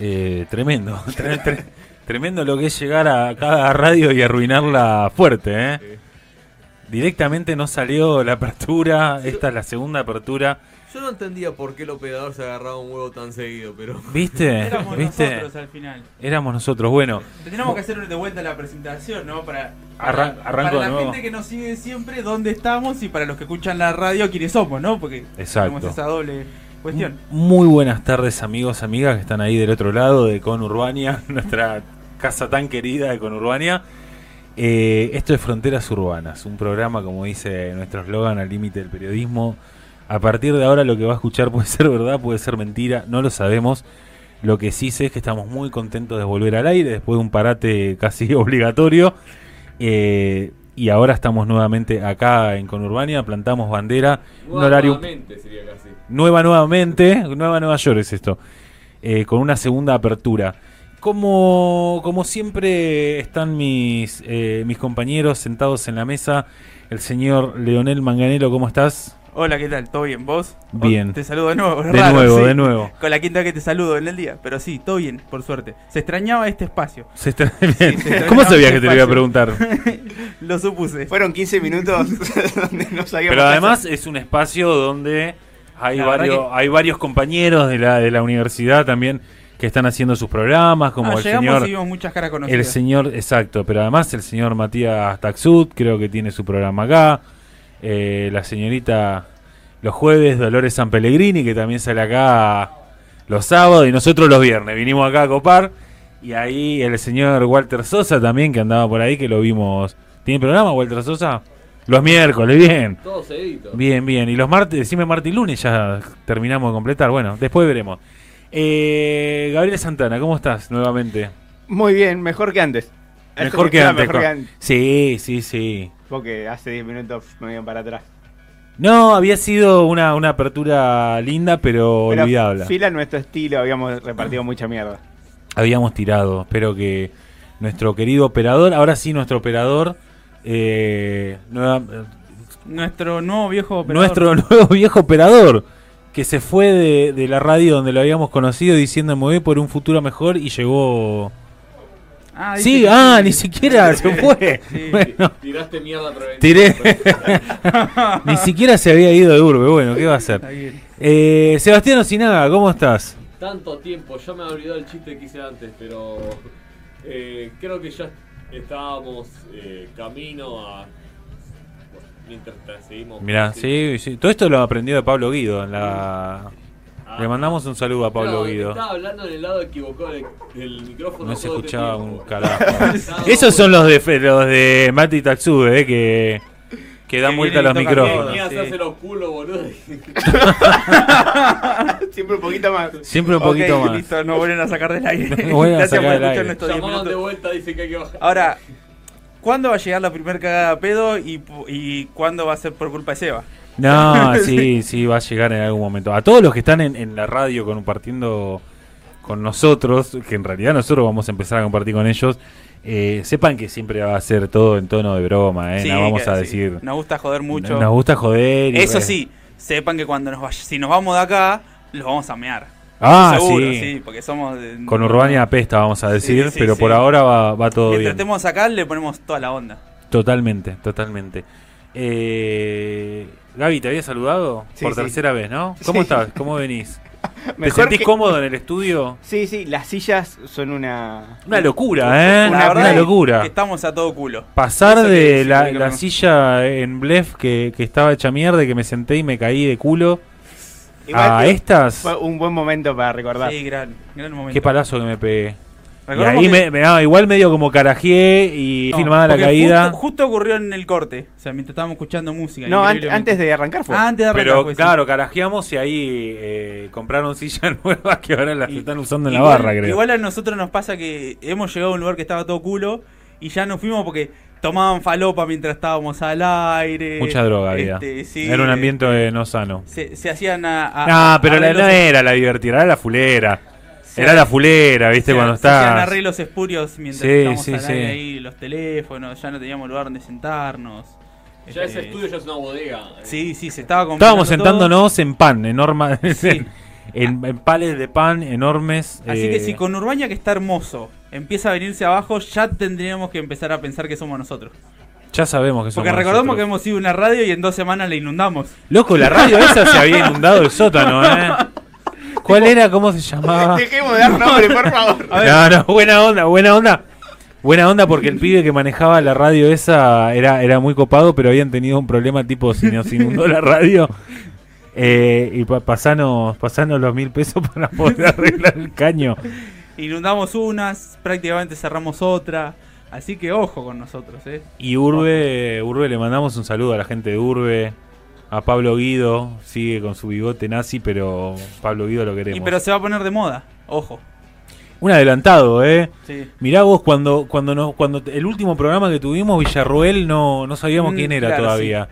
Eh, tremendo. tre- tre- tremendo lo que es llegar a cada radio y arruinarla fuerte, ¿eh? Directamente no salió la apertura. Esta es la segunda apertura. Yo no entendía por qué el operador se agarraba un huevo tan seguido, pero. ¿Viste? Éramos ¿Viste? nosotros al final. Éramos nosotros. Bueno, Tenemos que hacer de vuelta la presentación, ¿no? Para, Arran- para, la nuevo. gente que nos sigue siempre, dónde estamos y para los que escuchan la radio, quiénes somos, ¿no? Porque Exacto. tenemos esa doble cuestión. Muy buenas tardes amigos, amigas que están ahí del otro lado de Conurbania, nuestra casa tan querida de Conurbania. Eh, esto es Fronteras Urbanas, un programa como dice nuestro eslogan al límite del periodismo. A partir de ahora lo que va a escuchar puede ser verdad, puede ser mentira, no lo sabemos. Lo que sí sé es que estamos muy contentos de volver al aire después de un parate casi obligatorio. Eh, y ahora estamos nuevamente acá en Conurbania, plantamos bandera. Un horario Nuevamente sería casi. Nueva nuevamente, Nueva Nueva York es esto, eh, con una segunda apertura. Como, como siempre están mis, eh, mis compañeros sentados en la mesa, el señor Leonel Manganelo, ¿cómo estás? Hola, ¿qué tal? ¿Todo bien? ¿Vos? Bien. Oh, Te saludo de nuevo. De raro, nuevo, sí. de nuevo. Con la quinta que te saludo en el día. Pero sí, todo bien, por suerte. Se extrañaba este espacio. Se bien. extrañaba ¿Cómo sabías este que te lo iba a preguntar? Lo supuse. Fueron 15 minutos donde no sabíamos Pero además es un espacio donde hay, La varios, hay varios compañeros de la, de la universidad también que están haciendo sus programas, como No, el llegamos señor... y vimos muchas caras El señor, exacto, pero además el señor Matías Taxud, creo que tiene su programa acá. Eh, la señorita los jueves, Dolores San Pellegrini, que también sale acá los sábados y nosotros los viernes. Vinimos acá a copar. Y ahí el señor Walter Sosa también, que andaba por ahí, que lo vimos. ¿Tiene programa Walter Sosa? Los miércoles, bien. Todo seguidito. Bien, bien. Y los martes, decime martes y lunes ya terminamos de completar. Bueno, después veremos. Eh, Gabriel Santana, ¿cómo estás nuevamente? Muy bien, mejor que antes. Mejor que está antes. Mejor que con- antes. Sí, sí, sí. Porque hace 10 minutos me iban para atrás. No, había sido una, una apertura linda, pero, Pero olvidable. Fiel a nuestro estilo, habíamos repartido mucha mierda. Habíamos tirado. Espero que nuestro querido operador, ahora sí nuestro operador, eh, nueva- Nuestro nuevo viejo operador. nuestro nuevo viejo operador, que se fue de, de la radio donde lo habíamos conocido diciendo me voy por un futuro mejor y llegó... Ah, Sí, que ah, sí. ni siquiera se fue. Sí. Bueno, Tiraste mierda preventiva. tiré. ni siquiera se había ido de urbe. Bueno, ¿qué va a hacer? Eh, Sebastián Osinaga, ¿cómo estás? Tanto tiempo, ya me olvidó el chiste que hice antes, pero eh, creo que ya estábamos eh, camino a. bueno, mientras seguimos. Mirá, sí, sí. Todo esto lo aprendió de Pablo Guido. En la... Ah. Le mandamos un saludo a Pablo Claro, Guido. Estaba hablando en el lado equivocado del, micrófono. No se escuchaba un carajo. Esos son los de Fe- los de Mati Tatsude, eh, que, que dan Que vuelta a los micrófonos. Venía a Sí. hacerse los culos, boludo. Siempre un poquito más. Siempre un poquito Ok, más. Listo, no vuelven a sacar del aire. No vuelven a Gracias sacar por del escuchar aire. nuestros 10 Llamaban de minutos. vuelta, dice que hay que bajar. Ahora, ¿cuándo va a llegar la primer cagada a pedo y, pu- y cuándo va a ser por culpa de Seba? No, sí, sí, va a llegar en algún momento. A todos los que están en, en la radio compartiendo con nosotros, que en realidad nosotros vamos a empezar a compartir con ellos, eh, sepan que siempre va a ser todo en tono de broma, ¿eh? Sí, no vamos que a sí. decir. Nos gusta joder mucho. Nos gusta joder. y Eso re- sí, sepan que cuando nos vaya, si nos vamos de acá, los vamos a mear. Ah, Seguro, sí. sí, porque somos de- Con Urbania apesta, vamos a decir, pero por ahora va, va todo Mientras bien. estemos acá, le ponemos toda la onda. Totalmente, totalmente. Eh, Gaby, ¿te había saludado? Sí, por sí. tercera vez, ¿no? ¿Cómo Sí. estás? ¿Cómo venís? ¿Te Mejor sentís que- cómodo en el estudio? Sí, sí, las sillas son una. Una locura, ¿eh? La Una, verdad locura. Que estamos a todo culo. Pasar Eso de la, la silla en blef que, que estaba hecha mierda y que me senté y me caí de culo Igual a estas. Fue un buen momento para recordar. Sí, gran, gran momento. Qué palazo que me pegué. Y ahí que- me, me- ah, igual medio como carajeé y No, filmada la caída. Justo, justo ocurrió en el corte. O sea, mientras estábamos escuchando música. No, an- antes de arrancar fue. Ah, antes de arrancar, Pero pues, sí. claro, carajeamos y ahí eh, compraron sillas nuevas que ahora las Y- están usando en la barra, creo. Igual a nosotros nos pasa que hemos llegado a un lugar que estaba todo culo y ya nos fuimos porque tomaban falopa mientras estábamos al aire. Mucha droga había. Este, sí, era un ambiente eh, no sano. Se, se hacían a. a- Ah, pero la, no era la divertida, era la fulera. Era la fulera, ¿viste? se- Cuando estás. arreglos espurios mientras Sí, estábamos sí, al sí. ahí, los teléfonos, ya no teníamos lugar donde sentarnos. Ya Este, ese estudio ya es una bodega. Sí, sí, se estaba comprando Estábamos todo. sentándonos en pan, en norma. Sí. en, en pales de pan enormes. Así eh, que si con Urbania, que está hermoso, empieza a venirse abajo, ya tendríamos que empezar a pensar que somos nosotros. Ya sabemos que somos Porque recordamos nosotros. que hemos sido una radio y en dos semanas la inundamos. Loco, la radio esa se había inundado el sótano, ¿eh? ¿Cuál era? ¿Cómo se llamaba? Dejemos de dar nombre, por favor. No, no, buena onda, buena onda. Buena onda porque el pibe que manejaba la radio esa era, era muy copado, pero habían tenido un problema tipo si nos inundó la radio. Eh, y pa- pasanos, pasanos los mil pesos para poder arreglar el caño. Inundamos unas, prácticamente cerramos otra. Así que ojo con nosotros, ¿eh? Y Urbe, Urbe le mandamos un saludo a la gente de Urbe. A Pablo Guido, sigue con su bigote nazi, pero Pablo Guido lo queremos. Y pero se va a poner de moda, ojo. Un adelantado, ¿eh? Sí. Mirá vos, cuando, cuando, nos, cuando el último programa que tuvimos, Villarroel, no, no sabíamos Mm, quién era claro, todavía.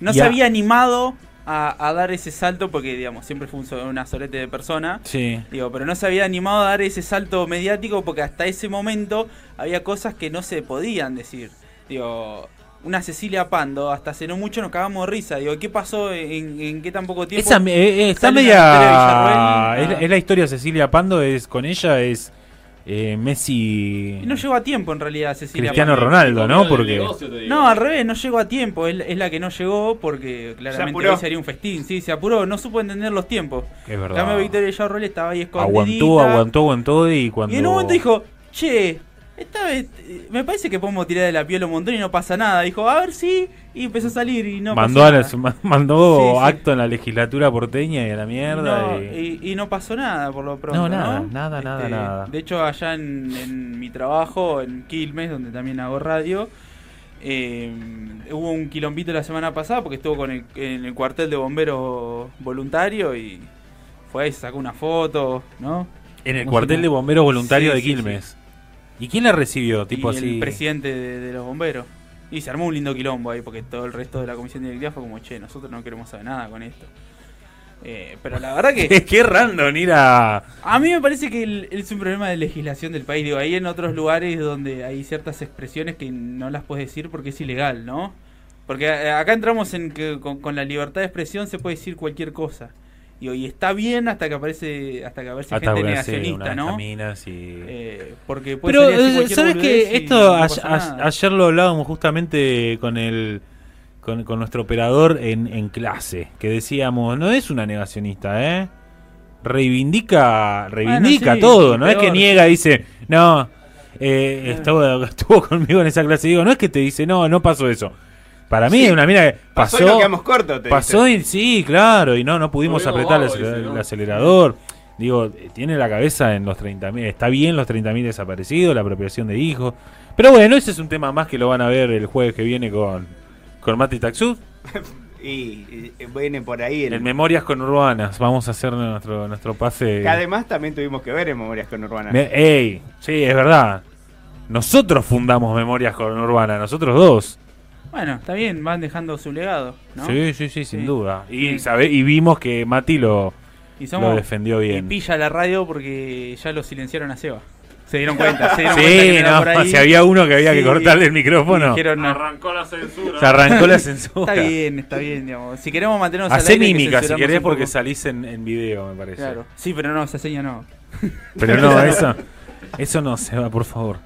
No Y se a- había animado a, a dar ese salto porque, digamos, siempre fue un una solete de persona. Sí. Digo, pero no se había animado a dar ese salto mediático porque hasta ese momento había cosas que no se podían decir. Digo, una Cecilia Pando, hasta hace no mucho nos cagamos de risa. Digo, ¿qué pasó en, en qué tan poco tiempo? Esa, eh, eh, está media. Es, la- ah. es la historia de Cecilia Pando, es con ella es eh, Messi. No llegó a tiempo en realidad Cecilia Cristiano Pando. Ronaldo, ¿no? Porque- negocio. No, al revés, no llegó a tiempo. Es, es la que no llegó porque claramente hoy sería un festín. Sí, se apuró, no supo entender los tiempos. Es verdad. cambio, Victoria Villarroel estaba ahí escondidita. Aguantó, aguantó, aguantó y cuando. Y en un momento dijo, che, esta vez eh, me parece que podemos tirar de la piel un montón y no pasa nada. Dijo, a ver si. Y empezó a salir y no mandó pasó a nada. mandó Sí, sí. acto en la legislatura porteña y a la mierda. No, y- y, y no pasó nada por lo pronto. No, nada, ¿no? Este, nada, nada, nada. De hecho, allá en, en mi trabajo, en Quilmes, donde también hago radio, eh, hubo un quilombito la semana pasada porque estuvo con el, en el cuartel de bomberos voluntario y fue ahí, se sacó una foto, ¿no? En el Como cuartel si de nada. bomberos voluntarios Sí, de sí, Quilmes. ¿Y quién la recibió? Tipo y así. el presidente de, de los bomberos. Y se armó un lindo quilombo ahí porque todo el resto de la comisión directiva fue como, che, nosotros no queremos saber nada con esto. Eh, pero la verdad que... Qué, random ir a. A mí me parece que el- es un problema de legislación del país. Digo, hay en otros lugares donde hay ciertas expresiones que no las puedes decir porque es ilegal, ¿no? Porque eh, acá entramos en que con, con la libertad de expresión se puede decir cualquier cosa. Y está bien hasta que aparece hasta que aparece Hasta gente negacionista, ¿no? caminas y. Eh, porque puede Pero, eh, cualquier ¿sabes que Esto no a- pasa a- nada. ayer lo hablábamos justamente con el. Con, con nuestro operador en, en clase, que decíamos, no es una negacionista, ¿eh? Reivindica, reivindica sí, todo, no es que niega, dice, no, eh, estuvo, estuvo conmigo en esa clase, digo, no es que te dice, no, no pasó eso. Para mí Sí. es una mina que Pasó, pasó, y nos quedamos cortos, te pasó y sí, claro, y no, no pudimos apretar el, el acelerador. Digo, eh, tiene la cabeza en los 30.000, está bien los 30.000 desaparecidos, la apropiación de hijos. Pero bueno, ese es un tema más que lo van a ver el jueves que viene con, con Mati Taxud. Y, y viene por ahí. El, En Memorias con Urbanas, vamos a hacer nuestro, nuestro pase. que además también tuvimos que ver en Memorias con Urbana. Me- ey, sí, es verdad. Nosotros fundamos Memorias con Urbana, nosotros dos. Bueno, está bien, van dejando su legado, ¿no? Sí, sí, sí, sin Sí. duda. Y, Sí. sabe, y vimos que Mati lo, Y lo somos defendió y bien. pilla la radio porque ya lo silenciaron a Seba. Se dieron cuenta, se dieron cuenta que Sí, no por ahí. si había uno que había que Sí. cortarle el micrófono, Dijeron, no. Arrancó la censura. se arrancó la censura. Está bien, está bien, digamos. Si queremos mantenernos al Hacé aire, hay que mímica si querés porque salís en, en video, me parece. Claro. Sí, pero no, esa seña no. Pero no, eso, eso no se va, por favor.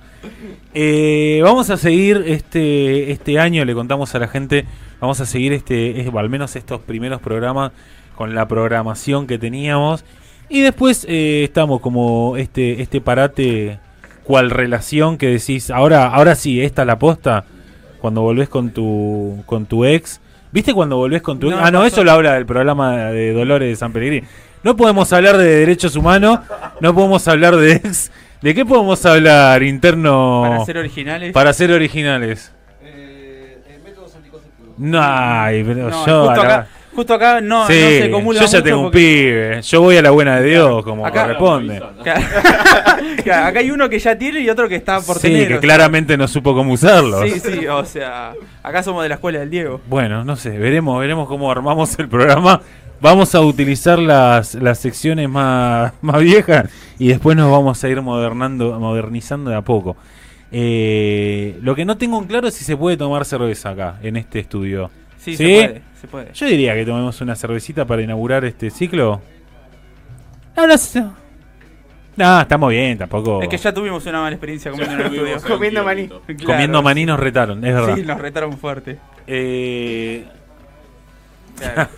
Eh, vamos a seguir este, este año, le contamos a la gente, vamos a seguir este, es- al menos estos primeros programas con la programación que teníamos. Y después eh, estamos como este, este parate, cual relación que decís, ahora, ahora sí, esta es la posta, cuando volvés con tu, con tu ex. ¿Viste cuando volvés con tu ex? Ah, no, pasó. eso lo habla del programa de Dolores de San Pellegrini. No podemos hablar de derechos humanos, no podemos hablar de ex. ¿De qué podemos hablar interno Para ser originales. para ser originales? Eh, eh, métodos anticonceptivos. No, ay, pero No, yo. justo, acá, justo acá no, Sí, no se yo ya mucho tengo un porque- pibe. Yo voy a la buena de Dios, como Acá- corresponde. Claro, acá hay uno que ya tiene y otro que está por Sí, tener. que o sea. claramente no supo cómo usarlos. Sí, sí, o sea, acá somos de la escuela del Diego. Bueno, no sé, veremos, veremos cómo armamos el programa. Vamos a utilizar las, las secciones más, más viejas y después nos vamos a ir modernando, modernizando de a poco. Eh, lo que no tengo en claro es si se puede tomar cerveza acá, en este estudio. Sí, ¿Sí? se puede, se puede. Yo diría que tomemos una cervecita para inaugurar este ciclo. No, no sé. No, estamos bien, tampoco. Es que ya tuvimos una mala experiencia comiendo en el estudio. Comiendo maní. Claro. Comiendo maní nos retaron, es verdad. Sí, nos retaron fuerte. Eh, Claro.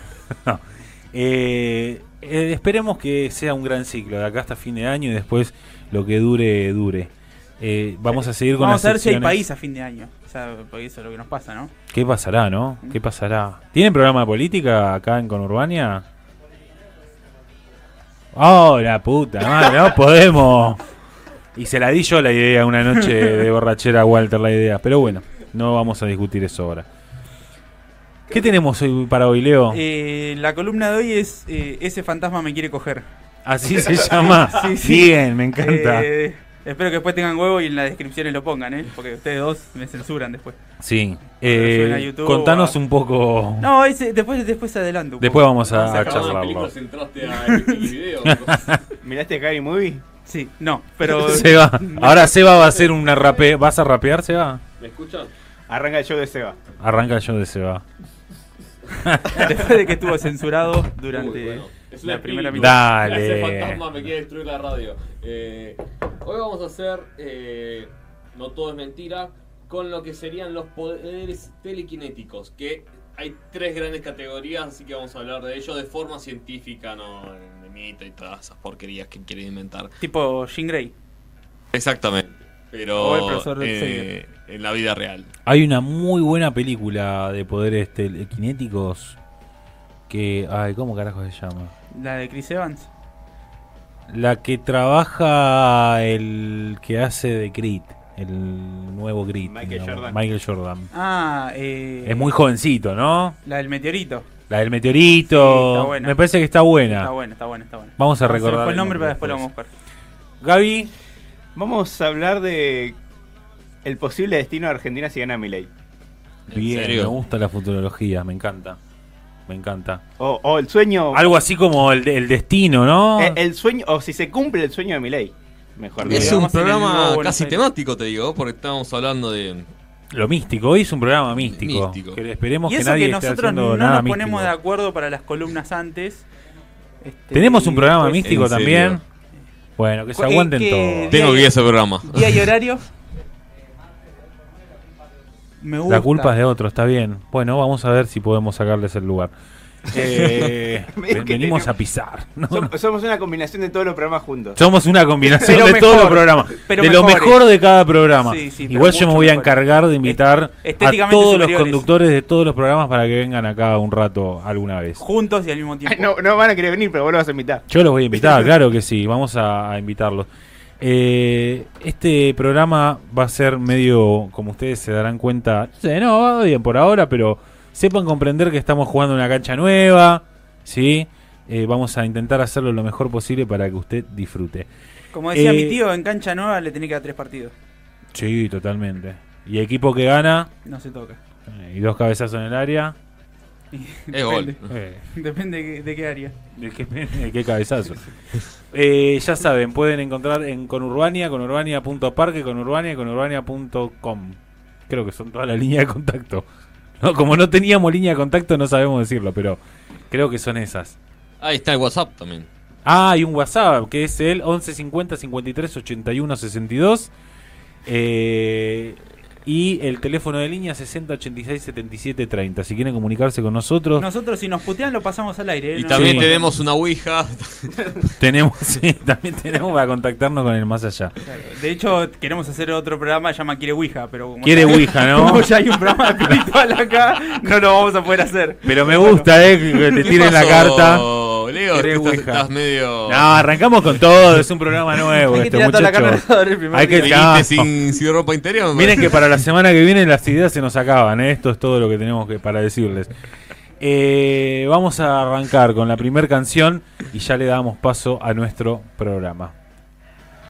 no. Eh, eh, esperemos que sea un gran ciclo de acá hasta fin de año y después lo que dure, dure. Eh, vamos a seguir con Vamos las a ver si hay país a fin de año. O sea, porque eso es lo que nos pasa, ¿no? ¿Qué pasará, no? ¿Qué pasará? ¿Tienen programa de política acá en Conurbania? ¡Oh, la puta madre! ¡No podemos! Y se la di yo la idea una noche de borrachera a Walter la idea. Pero bueno, no vamos a discutir eso ahora. ¿Qué tenemos hoy para hoy, Leo? Eh, la columna de hoy es eh, Ese fantasma me quiere coger. Así se llama. Sí, sí. Bien, me encanta. Eh, espero que después tengan huevo y en las descripciones lo pongan, ¿eh? Porque ustedes dos me censuran después. Sí. Eh, YouTube contanos a- un poco. No, ese, después, después adelanto. un Después poco. vamos a, Vamos a a acabar ¿Sacabas las charlarlo. el? ¿Miraste Gary Movie? Sí, no, pero. Seba. Ahora Seba va a hacer una rape. ¿Vas a rapear, Seba? ¿Me escuchan? Arranca el show de Seba. Arranca yo de Seba. después de que estuvo censurado durante Uy, bueno, es la primera mitad. Dale. Ese fantasma me quiere destruir la radio. Eh, hoy vamos a hacer, eh, no todo es mentira, con lo que serían los poderes telequinéticos, que hay tres grandes categorías, así que vamos a hablar de ellos de forma científica, no de mito y todas esas porquerías que quieren inventar. Tipo Jean Grey. Exactamente. Pero O el profesor eh, en la vida real. Hay una muy buena película de poderes telequinéticos que... Ay, ¿cómo carajo se llama? La de Chris Evans. La que trabaja el que hace de Creed, el nuevo Creed. Michael Jordan. Michael Jordan. Ah, eh. Es muy jovencito, ¿no? La del meteorito. La del meteorito. Sí, está buena. Me parece que está buena. Está buena, está buena, está buena. Vamos a recordar fue el nombre, pero después lo vamos a buscar. Gaby. Vamos a hablar de el posible destino de Argentina si gana Milei. ¿En Bien, serio? me gusta la futurología, me encanta. Me encanta. O, o el sueño. Algo así como el, el destino, ¿no? eh, el sueño. O si se cumple el sueño de Milei. Mejor. Es un programa casi Aires. temático, te digo, porque estábamos hablando de... Lo místico, hoy es un programa místico. Místico. Que esperemos Y que eso nadie que esté nosotros haciendo no nada nos ponemos místico. de acuerdo para las columnas antes. Este, Tenemos un programa místico ¿En serio? Bueno, que se ¿Qué- aguanten qué- todos. Tengo que ir a ese programa. ¿Día y horario? Me gusta. La culpa es de otro, está bien. Bueno, vamos a ver si podemos sacarles el lugar. Eh, venimos tenemos- a pisar. Somos una combinación de todos los programas juntos. Somos una combinación Pero de todos los programas. pero de lo mejor de cada programa. Sí, sí, pero Igual yo me voy a encargar de invitar a todos los conductores de todos los programas para que vengan acá un rato alguna vez. Juntos y al mismo tiempo. Ay, no, no van a querer venir, pero vos lo vas a invitar. Yo los voy a invitar, claro que sí, vamos a, a invitarlos. Eh, este programa va a ser medio, como ustedes se darán cuenta, no sé, no, va bien por ahora, pero sepan comprender que estamos jugando una cancha nueva, ¿sí? Eh, vamos a intentar hacerlo lo mejor posible para que usted disfrute. Como decía Eh, mi tío, en cancha nueva le tenés que dar tres partidos. Sí, totalmente. Y equipo que gana, No se toca. eh, y dos cabezazos en el área, Es gol. Depende, eh, depende de, qué- de qué área. ¿De qué, de qué cabezazo? Eh, ya saben, pueden encontrar en Conurbania, conurbania.parque, conurbania conurbania.com. Creo que son todas las líneas de contacto. No, como no teníamos línea de contacto, no sabemos decirlo, pero creo que son esas. Ahí está el WhatsApp también. Ah, hay un WhatsApp que es el 1150 53 81 62. Eh, y el teléfono de línea 60 86 77 30. Si quieren comunicarse con nosotros, Nosotros si nos putean lo pasamos al aire. ¿eh? Y No- también Sí. tenemos una Ouija. tenemos, sí, también tenemos para contactarnos con el más allá. Claro. De hecho, queremos hacer otro programa llama Quiere Ouija, pero como Quiere ya- Ouija, ¿no? Como ya hay un programa espiritual acá, no lo vamos a poder hacer. Pero me gusta, eh, que te ¿Qué tiren la carta. Leo, estás, Ouija. estás medio. No, arrancamos con todo, es un programa nuevo Hay que tirar toda la carne al muchacho. asador el primer Hay que- no. sin, sin ropa interior. Miren que para la semana que viene las ideas se nos acaban, ¿eh? esto es todo lo que tenemos que para decirles. Eh, vamos a arrancar con la primera canción y ya le damos paso a nuestro programa.